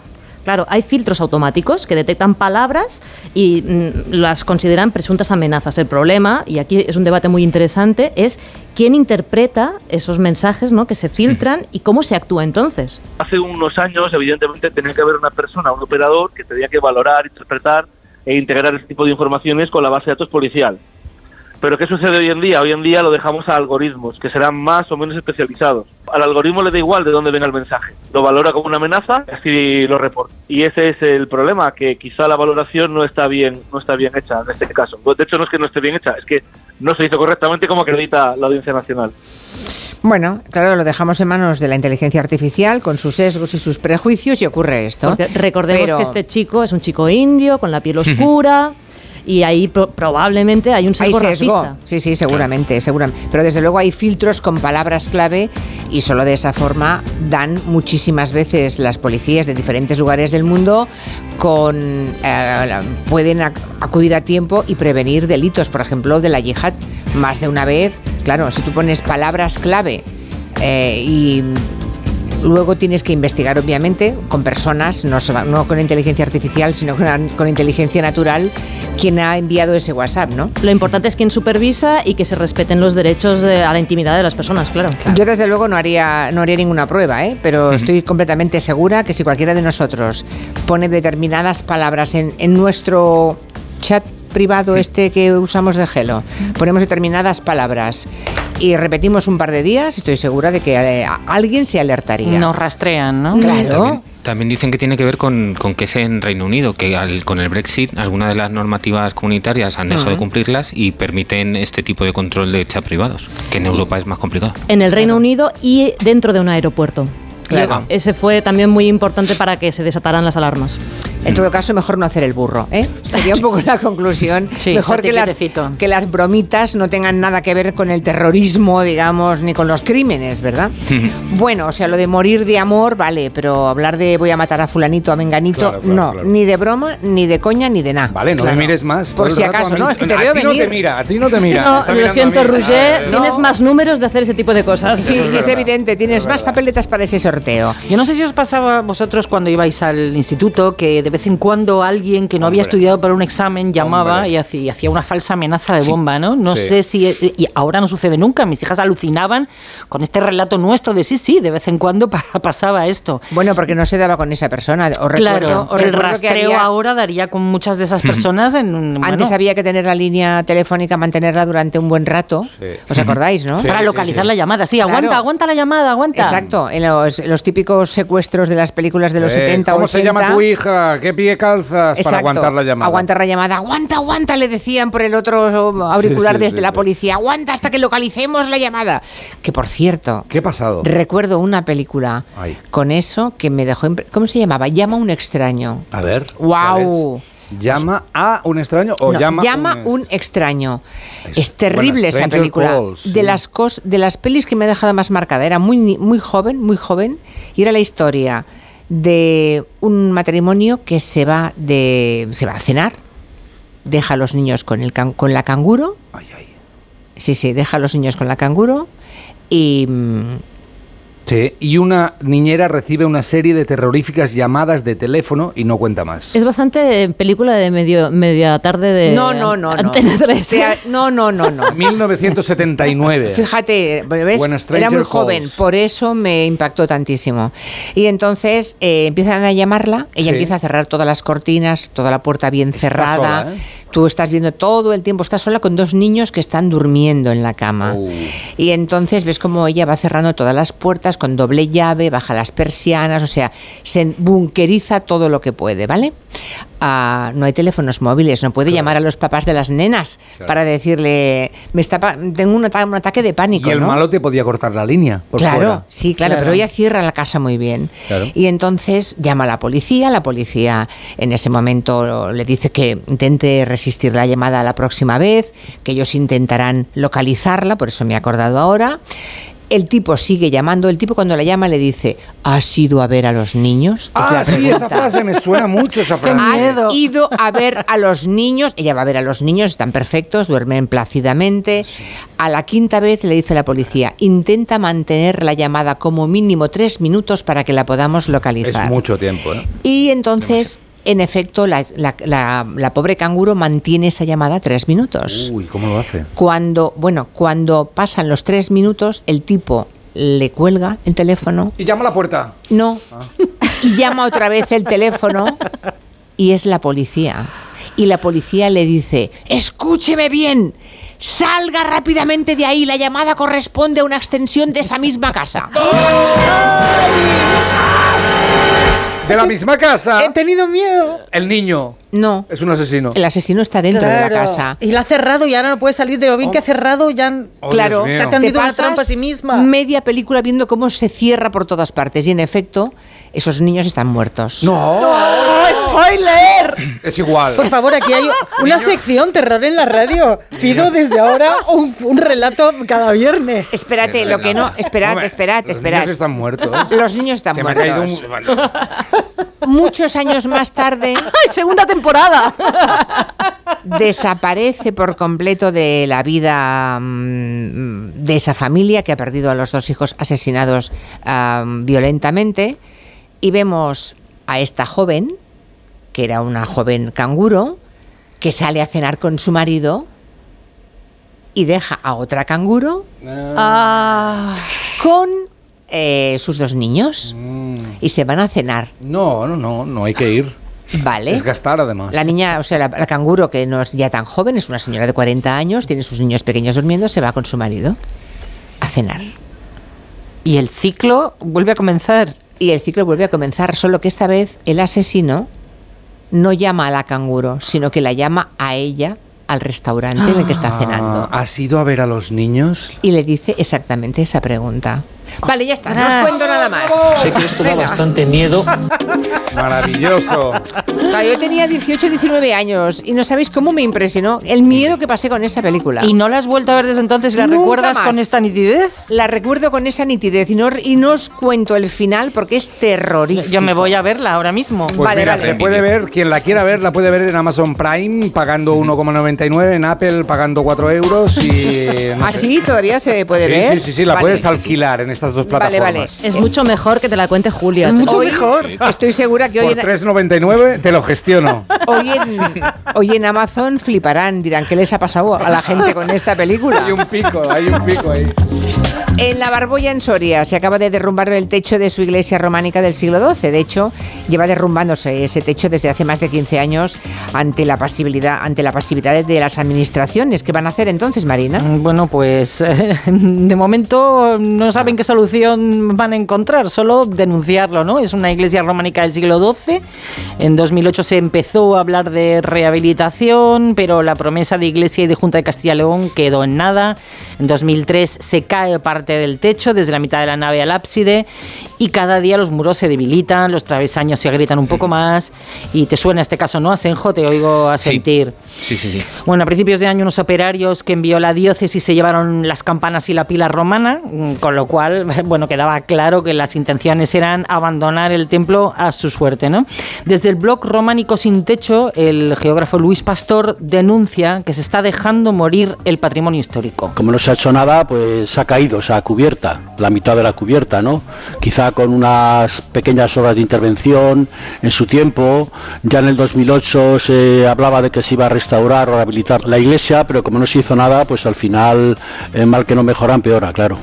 Claro, hay filtros automáticos que detectan palabras y mm, las consideran presuntas amenazas. El problema, y aquí es un debate muy interesante, es quién interpreta esos mensajes ¿no? que se filtran y cómo se actúa entonces. Hace unos años, evidentemente, tenía que haber una persona, un operador, que tenía que valorar, interpretar e integrar este tipo de informaciones con la base de datos policial. Pero ¿qué sucede hoy en día? Hoy en día lo dejamos a algoritmos, que serán más o menos especializados. Al algoritmo le da igual de dónde venga el mensaje. Lo valora como una amenaza y así lo reporta. Y ese es el problema, que quizá la valoración no está bien, no está bien hecha en este caso. De hecho, no es que no esté bien hecha, es que no se hizo correctamente como acredita la Audiencia Nacional. Bueno, claro, lo dejamos en manos de la inteligencia artificial con sus sesgos y sus prejuicios y ocurre esto. Porque recordemos Pero- que este chico es un chico indio, con la piel oscura, *laughs* y ahí pro- probablemente hay un Hay sesgo sesgo. racista. Sí, sí, seguramente, seguramente. Pero desde luego hay filtros con palabras clave y solo de esa forma dan muchísimas veces las policías de diferentes lugares del mundo con eh, pueden ac- acudir a tiempo y prevenir delitos, por ejemplo, de la yihad más de una vez. Claro, si tú pones palabras clave eh, y Luego tienes que investigar, obviamente, con personas, no, no con inteligencia artificial, sino con, con inteligencia natural, quién ha enviado ese WhatsApp, ¿no? Lo importante es quién supervisa y que se respeten los derechos de- a la intimidad de las personas, claro. Yo desde luego no haría, no haría ninguna prueba, ¿eh? pero estoy completamente segura que si cualquiera de nosotros pone determinadas palabras en, en nuestro chat privado este que usamos de Gelo, ponemos determinadas palabras y repetimos un par de días, estoy segura de que eh, alguien se alertaría. Nos rastrean, ¿no? Claro. También, también dicen que tiene que ver con, con que es en Reino Unido, que al- con el Brexit algunas de las normativas comunitarias han dejado de cumplirlas y permiten este tipo de control de chat privados, que en Europa es más complicado. En el Reino Unido y dentro de un aeropuerto. Claro. Y Ese fue también muy importante para que se desataran las alarmas. En todo caso, mejor no hacer el burro, ¿eh? Sería un poco *laughs* la conclusión. Sí, mejor que las, que las bromitas no tengan nada que ver con el terrorismo, digamos, ni con los crímenes, ¿verdad? *laughs* Bueno, o sea, lo de morir de amor, vale, pero hablar de voy a matar a fulanito, a menganito, Claro, claro, no, claro. ni de broma, ni de coña, ni de nada. Vale, no me mires más. Por si acaso, no, es que te a veo ti no te venir. mira, a ti no te mira. No, lo siento. Roger, tienes no. más números de hacer ese tipo de cosas. Sí, es, evidente, tienes más papeletas para ese sorteo. Yo no sé si os pasaba vosotros cuando ibais al instituto que de vez en cuando alguien que no había estudiado para un examen llamaba Hombre. y hacía, y hacía una falsa amenaza de Sí. bomba, ¿no? No Sí. sé si... Y ahora no sucede nunca. Mis hijas alucinaban con este relato nuestro de sí, sí, de vez en cuando pa- pasaba esto. Bueno, porque no se daba con esa persona. Recuerdo, Claro, el que rastreo había- ahora daría con muchas de esas personas en un... Antes bueno, había que tener la línea telefónica, mantenerla durante un buen rato. ¿Os acordáis, no? para localizar la llamada. Sí, Claro. aguanta, aguanta la llamada, aguanta. Exacto, en los, los típicos secuestros de las películas de los Eh, 70 ¿Cómo 80. se llama tu hija? ¿Qué pie calzas? Exacto, Para aguantar la llamada. Aguantar la llamada. Aguanta, aguanta, le decían por el otro auricular Sí, sí, desde sí, la policía. Aguanta hasta que localicemos la llamada. Que por cierto, ¿Qué ha pasado? recuerdo una película Ay. con eso que me dejó. ¿Cómo se llamaba? Llama a un extraño. A ver. ¡Guau! ¿Llama a un extraño o No, llama, un, extraño. Es, Es- terrible bueno, esa película. Calls, sí. de las cos, de las pelis que me ha dejado más marcada. Era muy muy joven, muy joven y era la historia de un matrimonio que se va de se va a cenar, deja a los niños con el can- con la canguro. Sí, sí, deja a los niños con la canguro y mm, Sí, y una niñera recibe una serie de terroríficas llamadas de teléfono y no cuenta más. Es bastante película de medio, media tarde de no, no, no, no. Antena 3. O sea, no, no, no, no. *laughs* 1979. Fíjate, ¿ves? A Stranger era muy Calls. joven, por eso me impactó tantísimo. Y entonces eh, empiezan a llamarla, ella Sí. empieza a cerrar todas las cortinas, toda la puerta bien cerrada. sola, ¿eh? Tú estás viendo todo el tiempo, estás sola con dos niños que están durmiendo en la cama. Uh. Y entonces ves como ella va cerrando todas las puertas puertas con doble llave, baja las persianas, o sea, se bunkeriza todo lo que puede, ¿vale? Ah, no hay teléfonos móviles, no puede llamar a los papás de las nenas Claro. para decirle, me está, tengo un, ata- un ataque de pánico. Y el ¿no? malo te podía cortar la línea. Por claro, fuera. sí, claro, pero ella cierra la casa muy bien. Claro. Y entonces llama a la policía, la policía en ese momento le dice que intente resistir la llamada la próxima vez, que ellos intentarán localizarla, por eso me he acordado ahora. El tipo sigue llamando, el tipo cuando la llama le dice, ¿has ido a ver a los niños? Es Ah, sí, esa frase me suena *laughs* mucho, esa frase. ¿Has ido a ver a los niños? Ella va a ver a los niños, están perfectos, duermen plácidamente. A la quinta vez le dice la policía, intenta mantener la llamada como mínimo tres minutos para que la podamos localizar. Es mucho tiempo, ¿eh? Y entonces, en efecto, la, la- la- la pobre canguro mantiene esa llamada tres minutos. Uy, ¿cómo lo hace? Cuando, bueno, cuando pasan los tres minutos, el tipo le cuelga el teléfono. Y llama a la puerta. No. *laughs* Y llama otra vez el teléfono y es la policía. Y la policía le dice, escúcheme bien, salga rápidamente de ahí, la llamada corresponde a una extensión de esa misma casa. De la misma casa. He tenido miedo. El niño. No. Es un asesino. El asesino está dentro de la casa. Y la ha cerrado y ahora no puede salir de lo bien que ha cerrado. Ya Oh, claro, se ha tendido Te una trampa a sí misma. Media película viendo cómo se cierra por todas partes. Y en efecto, esos niños están muertos. No. ¡Oh, spoiler! Es igual. Por favor, aquí hay una sección terror en la radio. Pido desde ahora un, un relato cada viernes. Espérate, lo que no, esperad, Hombre, esperad, Los esperad. niños están muertos. Los niños están Se me ha caído muertos. un- bueno, Muchos años más tarde *laughs* ¡Ay, segunda temporada! desaparece por completo de la vida mm, de esa familia que ha perdido a los dos hijos asesinados violentamente y vemos a esta joven, que era una joven canguro, que sale a cenar con su marido y deja a otra canguro Ah, con eh, sus dos niños y se van a cenar. No, no, no, no hay que ir. Vale. Es gastar además. La niña, o sea, la, la canguro, que no es ya tan joven, es una señora de 40 años, tiene sus niños pequeños durmiendo, se va con su marido a cenar. Y el ciclo vuelve a comenzar. Y el ciclo vuelve a comenzar, solo que esta vez el asesino no llama a la canguro, sino que la llama a ella al restaurante en el que está cenando. Ah, ¿Has ido a ver a los niños? Y le dice exactamente esa pregunta. Vale, ya está, no os cuento nada más. Sé que esto da Venga. bastante miedo. Maravilloso. Claro, yo tenía 18, 19 años y no sabéis cómo me impresionó el miedo que pasé con esa película. ¿Y no la has vuelto a ver desde entonces y la Nunca recuerdas más. con esta nitidez? La recuerdo con esa nitidez y no, y no os cuento el final porque es terrorífico. Yo me voy a verla ahora mismo. Pues Vale, mira, vale. se puede ver, quien la quiera ver, la puede ver en Amazon Prime pagando 1,99, en Apple pagando 4 euros y... *laughs* no ¿Ah, sí? ¿Todavía se puede Sí, ver? sí, sí, sí, la Vale. puedes alquilar en estas dos Vale, plataformas. vale. es mucho mejor que te la cuente Julia. Mucho Hoy mejor. Estoy segura que hoy Por en, 3,99 te lo gestiono. hoy, en, hoy en Amazon fliparán, dirán, ¿qué les ha pasado a la gente con esta película? Hay un pico, hay un pico ahí. En la Barbolla, en Soria, se acaba de derrumbar el techo de su iglesia románica del siglo XII. De hecho, lleva derrumbándose ese techo desde hace más de 15 años ante la pasibilidad, ante la pasividad de las administraciones. ¿Qué van a hacer entonces, Marina? Bueno, pues *laughs* de momento no saben qué solución van a encontrar, solo denunciarlo, ¿no? Es una iglesia románica del siglo XII. En 2008 se empezó a hablar de rehabilitación, pero la promesa de Iglesia y de Junta de Castilla y León quedó en nada. En 2003 se cae parte del techo desde la mitad de la nave al ábside y cada día los muros se debilitan, los travesaños se agrietan un poco más y te suena este caso, ¿no? Asenjo, te oigo a Sí. Sí, sí, sí. Bueno, a principios de año unos operarios que envió la diócesis se llevaron las campanas y la pila romana, mm, con lo cual, *laughs* bueno, quedaba claro que las intenciones eran abandonar el templo a su suerte, ¿no? Desde el blog Románico sin techo, el geógrafo Luis Pastor denuncia que se está dejando morir el patrimonio histórico. Como no se ha hecho nada, pues ha caído esa cubierta, la mitad de la cubierta, ¿no? Quizá con unas pequeñas obras de intervención en su tiempo. Ya en el 2008 se hablaba de que se iba a restaurar o rehabilitar la iglesia, pero como no se hizo nada, pues al final, eh, mal que no mejora, empeora, claro.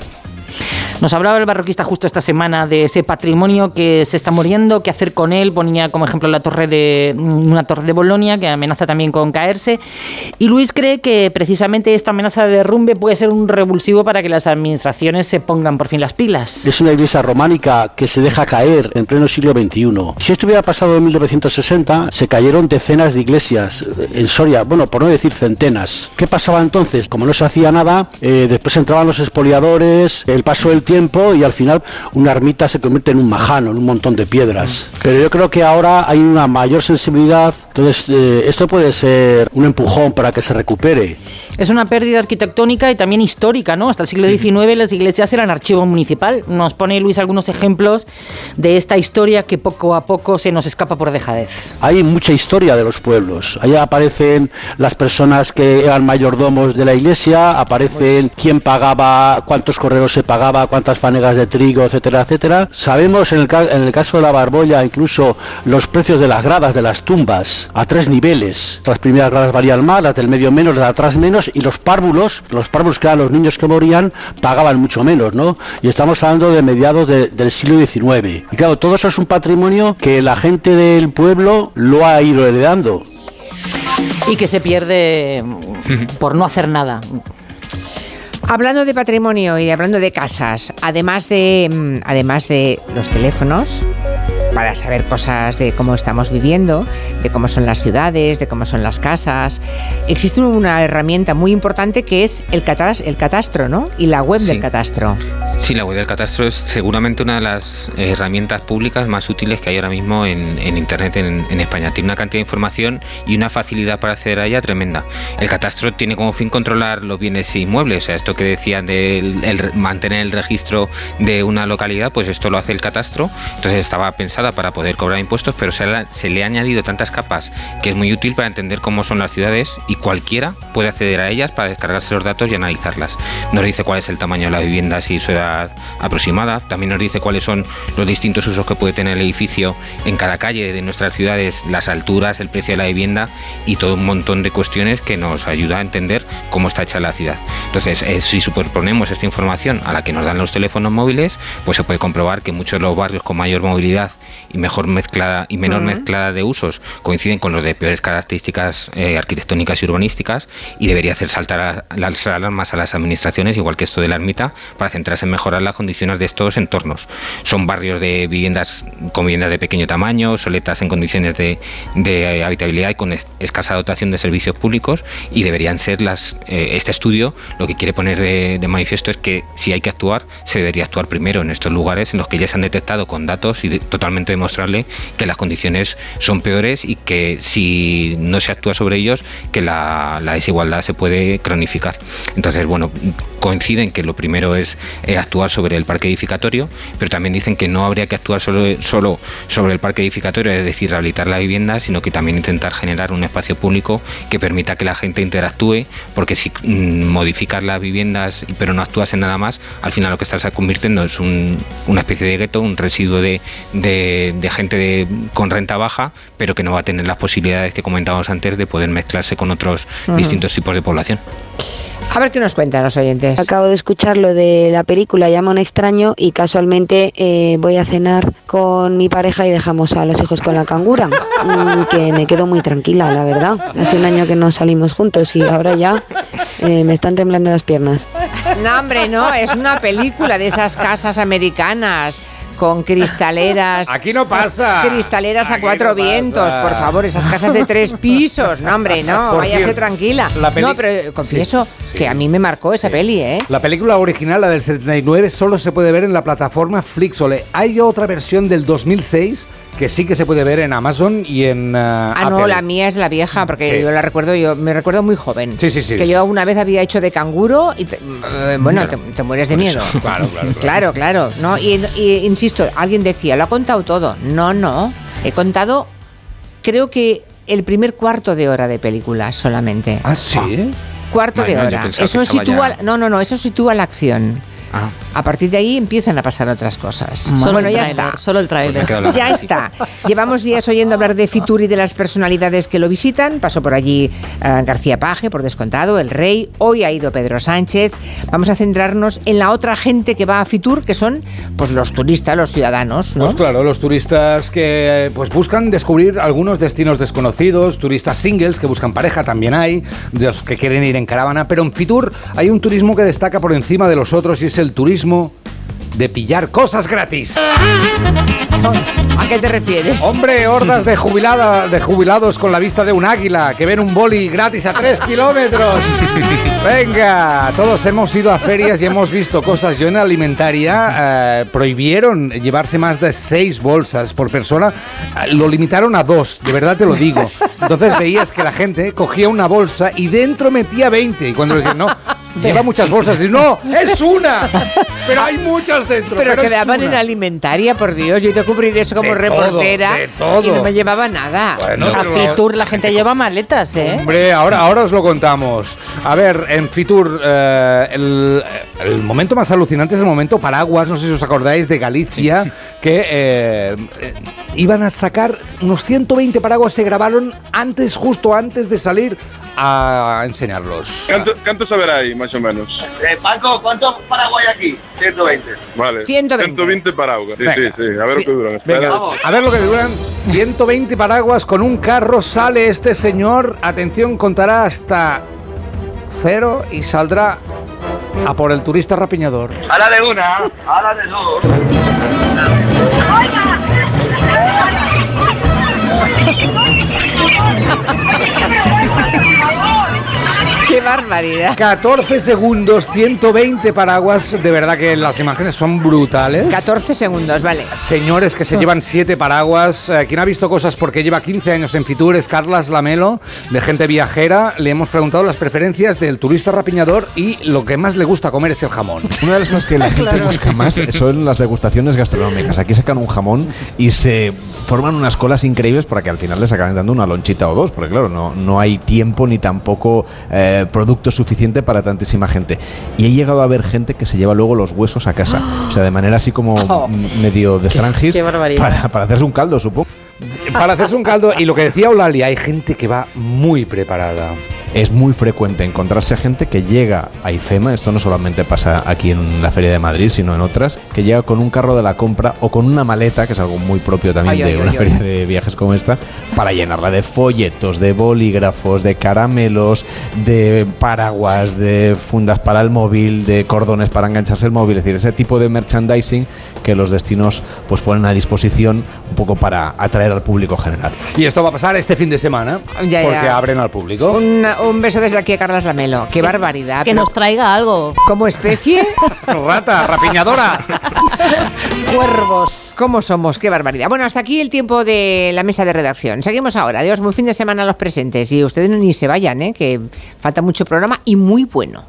Nos hablaba el barroquista justo esta semana de ese patrimonio que se está muriendo, qué hacer con él. Ponía como ejemplo la torre de una torre de Bolonia que amenaza también con caerse. Y Luis cree que precisamente esta amenaza de derrumbe puede ser un revulsivo para que las administraciones se pongan por fin las pilas. Es una iglesia románica que se deja caer en pleno siglo XXI. Si esto hubiera pasado en 1960, se cayeron decenas de iglesias eh, en Soria, bueno, por no decir centenas. ¿Qué pasaba entonces? Como no se hacía nada, eh, después entraban los expoliadores, el paso del tiempo y al final una ermita se convierte en un majano, en un montón de piedras. Pero yo creo que ahora hay una mayor sensibilidad, entonces eh, esto puede ser un empujón para que se recupere. Es una pérdida arquitectónica y también histórica, ¿no? Hasta el siglo XIX las iglesias eran archivo municipal. Nos pone Luis algunos ejemplos de esta historia que poco a poco se nos escapa por dejadez. Hay mucha historia de los pueblos. Allá aparecen las personas que eran mayordomos de la iglesia, aparecen quién pagaba, cuántos correos se pagaba, cuántas fanegas de trigo, etcétera, etcétera. Sabemos en el, caso de la Barbolla incluso los precios de las gradas de las tumbas a tres niveles. Las primeras gradas valían más, las del medio menos, las de atrás menos y los párvulos, los párvulos que eran los niños que morían, pagaban mucho menos, ¿no? Y estamos hablando de mediados de- del siglo XIX. Y claro, todo eso es un patrimonio que la gente del pueblo lo ha ido heredando. Y que se pierde por no hacer nada. Hablando de patrimonio y hablando de casas, además de, mm, además de los teléfonos, para saber cosas de cómo estamos viviendo, de cómo son las ciudades, de cómo son las casas, existe una herramienta muy importante que es el, catas- el catastro, ¿no? Y la web del catastro. Sí, la web del catastro es seguramente una de las herramientas públicas más útiles que hay ahora mismo en, Internet en, España. Tiene una cantidad de información y una facilidad para acceder a ella tremenda. El catastro tiene como fin controlar los bienes inmuebles. O sea, esto que decían de mantener el registro de una localidad, pues esto lo hace el catastro. Entonces estaba pensada para poder cobrar impuestos, pero se, se le ha añadido tantas capas que es muy útil para entender cómo son las ciudades y cualquiera puede acceder a ellas para descargarse los datos y analizarlas. Nos dice cuál es el tamaño de la vivienda, si su edad aproximada. También nos dice cuáles son los distintos usos que puede tener el edificio en cada calle de nuestras ciudades, las alturas, el precio de la vivienda y todo un montón de cuestiones que nos ayuda a entender cómo está hecha la ciudad. Entonces, eh, si superponemos esta información a la que nos dan los teléfonos móviles, pues se puede comprobar que muchos de los barrios con mayor movilidad y mejor mezclada y menor mezclada de usos coinciden con los de peores características eh, arquitectónicas y urbanísticas y debería hacer saltar a- las alarmas a las administraciones, igual que esto de la ermita, para centrarse en mejorar las condiciones de estos entornos. Son barrios de viviendas con viviendas de pequeño tamaño, soletas en condiciones de, de, habitabilidad y con es- escasa dotación de servicios públicos y deberían ser las eh, este estudio lo que quiere poner de, de manifiesto es que si hay que actuar se debería actuar primero en estos lugares en los que ya se han detectado con datos y totalmente demostrarle que las condiciones son peores y que si no se actúa sobre ellos que la, la desigualdad se puede cronificar entonces bueno coinciden que lo primero es eh, actuar sobre el parque edificatorio, pero también dicen que no habría que actuar solo, solo sobre el parque edificatorio, es decir, rehabilitar la vivienda, sino que también intentar generar un espacio público que permita que la gente interactúe, porque si mm, modificas las viviendas pero no actúas en nada más, al final lo que estás convirtiendo es un- una especie de gueto, un residuo de, de- de gente de- con renta baja, pero que no va a tener las posibilidades que comentábamos antes de poder mezclarse con otros distintos tipos de población. A ver qué nos cuentan los oyentes. Acabo de escuchar lo de la película Llama un extraño y casualmente eh, voy a cenar con mi pareja y dejamos a los hijos con la cangura, *laughs* mm, que me quedo muy tranquila, la verdad. Hace un año que no salimos juntos y ahora ya eh, me están temblando las piernas. No, hombre, no, es una película de esas casas americanas con cristaleras. Aquí no pasa. Cristaleras a cuatro no vientos, por favor, esas casas de tres pisos. No, hombre, no, Por váyase cierto, tranquila. la peli- No, pero confieso Sí, sí. que a mí me marcó esa peli, ¿eh? La película original, la del 79, solo se puede ver en la plataforma Flixole. Hay otra versión del 2006 que sí que se puede ver en Amazon y en Ah, no, la mía es la vieja, porque Sí. yo la recuerdo, yo me recuerdo muy joven. Sí, sí, sí. Que yo una vez había hecho de canguro y, te- eh, bueno, Claro. te, te mueres de miedo. *laughs* Claro, claro, Claro, claro. ¿no? Y, y insisto, alguien decía, lo ha contado todo. No, no. He contado, creo que el primer cuarto de hora de película solamente. Ah, sí. Cuarto Madre de hora. Eso sitúa, ya- no, no, no, eso sitúa la acción. A partir de ahí empiezan a pasar otras cosas. Solo bueno, el ya está. Solo el tráiler. Ya está. Llevamos días oyendo hablar de Fitur y de las personalidades que lo visitan. Pasó por allí eh, García Paje, por descontado, el rey. Hoy ha ido Pedro Sánchez. Vamos a centrarnos en la otra gente que va a Fitur, que son pues los turistas, los ciudadanos, ¿no? Pues claro, los turistas que pues buscan descubrir algunos destinos desconocidos, turistas singles que buscan pareja también hay, de los que quieren ir en caravana, pero en Fitur hay un turismo que destaca por encima de los otros y es el turismo de pillar cosas gratis. ¿A qué te refieres? Hombre, hordas de, jubilada, de jubilados con la vista de un águila que ven un boli gratis a 3 kilómetros. Venga, todos hemos ido a ferias y hemos visto cosas. Yo en alimentaria eh, prohibieron llevarse más de 6 bolsas por persona. Eh, Lo limitaron a dos, de verdad te lo digo. Entonces veías que la gente cogía una bolsa y dentro metía 20. Y cuando le decían, no, lleva muchas bolsas, y no, es una. *laughs* Pero hay muchas dentro. Pero, es quedaban en una". alimentaria, por Dios. Yo he ido a cubrir eso como De todo, reportera de todo. y no me llevaba nada. Bueno, a pero- Fitur la gente lleva maletas, ¿eh? Hombre, ahora, ahora os lo contamos. A ver, en Fitur, eh, el, el momento más alucinante es el momento paraguas, no sé si os acordáis, de Galicia, que eh, eh, iban a sacar unos 120 paraguas, se grabaron antes, justo antes de salir a enseñarlos. ¿Cuánto, cuánto saberá ahí, más o menos? Eh, Paco, ¿cuántos Paraguay aquí? 120. Vale. 120. 120 paraguas. Sí, Venga. sí, sí. A ver lo que duran. Venga, Espera. a ver lo que duran. 120 paraguas con un carro sale este señor. Atención, contará hasta cero y saldrá a por el turista rapiñador. Ahora de una, ahora de dos. ¡Qué barbaridad! 14 segundos, 120 paraguas. De verdad que las imágenes son brutales. 14 segundos, vale. Señores que se llevan 7 paraguas. Eh, quien ha visto cosas porque lleva 15 años en Fitur es Carlas Lamelo, de gente viajera. Le hemos preguntado las preferencias del turista rapiñador y lo que más le gusta comer es el jamón. Una de las cosas que la gente busca más son las degustaciones gastronómicas. Aquí sacan un jamón y se forman unas colas increíbles para que al final les acaben dando una lonchita o dos, porque claro, no, no hay tiempo ni tampoco eh, producto suficiente para tantísima gente. Y he llegado a ver gente que se lleva luego los huesos a casa, o sea, de manera así como mm, medio de estrangis qué barbaridad. para, para hacerse un caldo, supongo. Para hacerse un caldo, y lo que decía Eulalia, hay gente que va muy preparada. Es muy frecuente encontrarse gente que llega a IFEMA, esto no solamente pasa aquí en la Feria de Madrid, sino en otras, que llega con un carro de la compra o con una maleta, que es algo muy propio también Ay, de ay, una ay, feria ay. de viajes como esta, para llenarla de folletos, de bolígrafos, de caramelos, de paraguas, de fundas para el móvil, de cordones para engancharse el móvil, es decir, ese tipo de merchandising que los destinos pues ponen a disposición un poco para atraer al público general. Y esto va a pasar este fin de semana, Ya, porque ya. abren al público. Un beso desde aquí a Carlas Lamelo. ¡Qué barbaridad! Que pero nos traiga algo. Como especie, *laughs* Rata, rapiñadora. *laughs* cuervos. ¿Cómo somos? ¡Qué barbaridad! Bueno, hasta aquí el tiempo de la mesa de redacción. Seguimos ahora. Adiós, muy fin de semana a los presentes. Y ustedes ni se vayan, ¿eh? que falta mucho programa y muy bueno.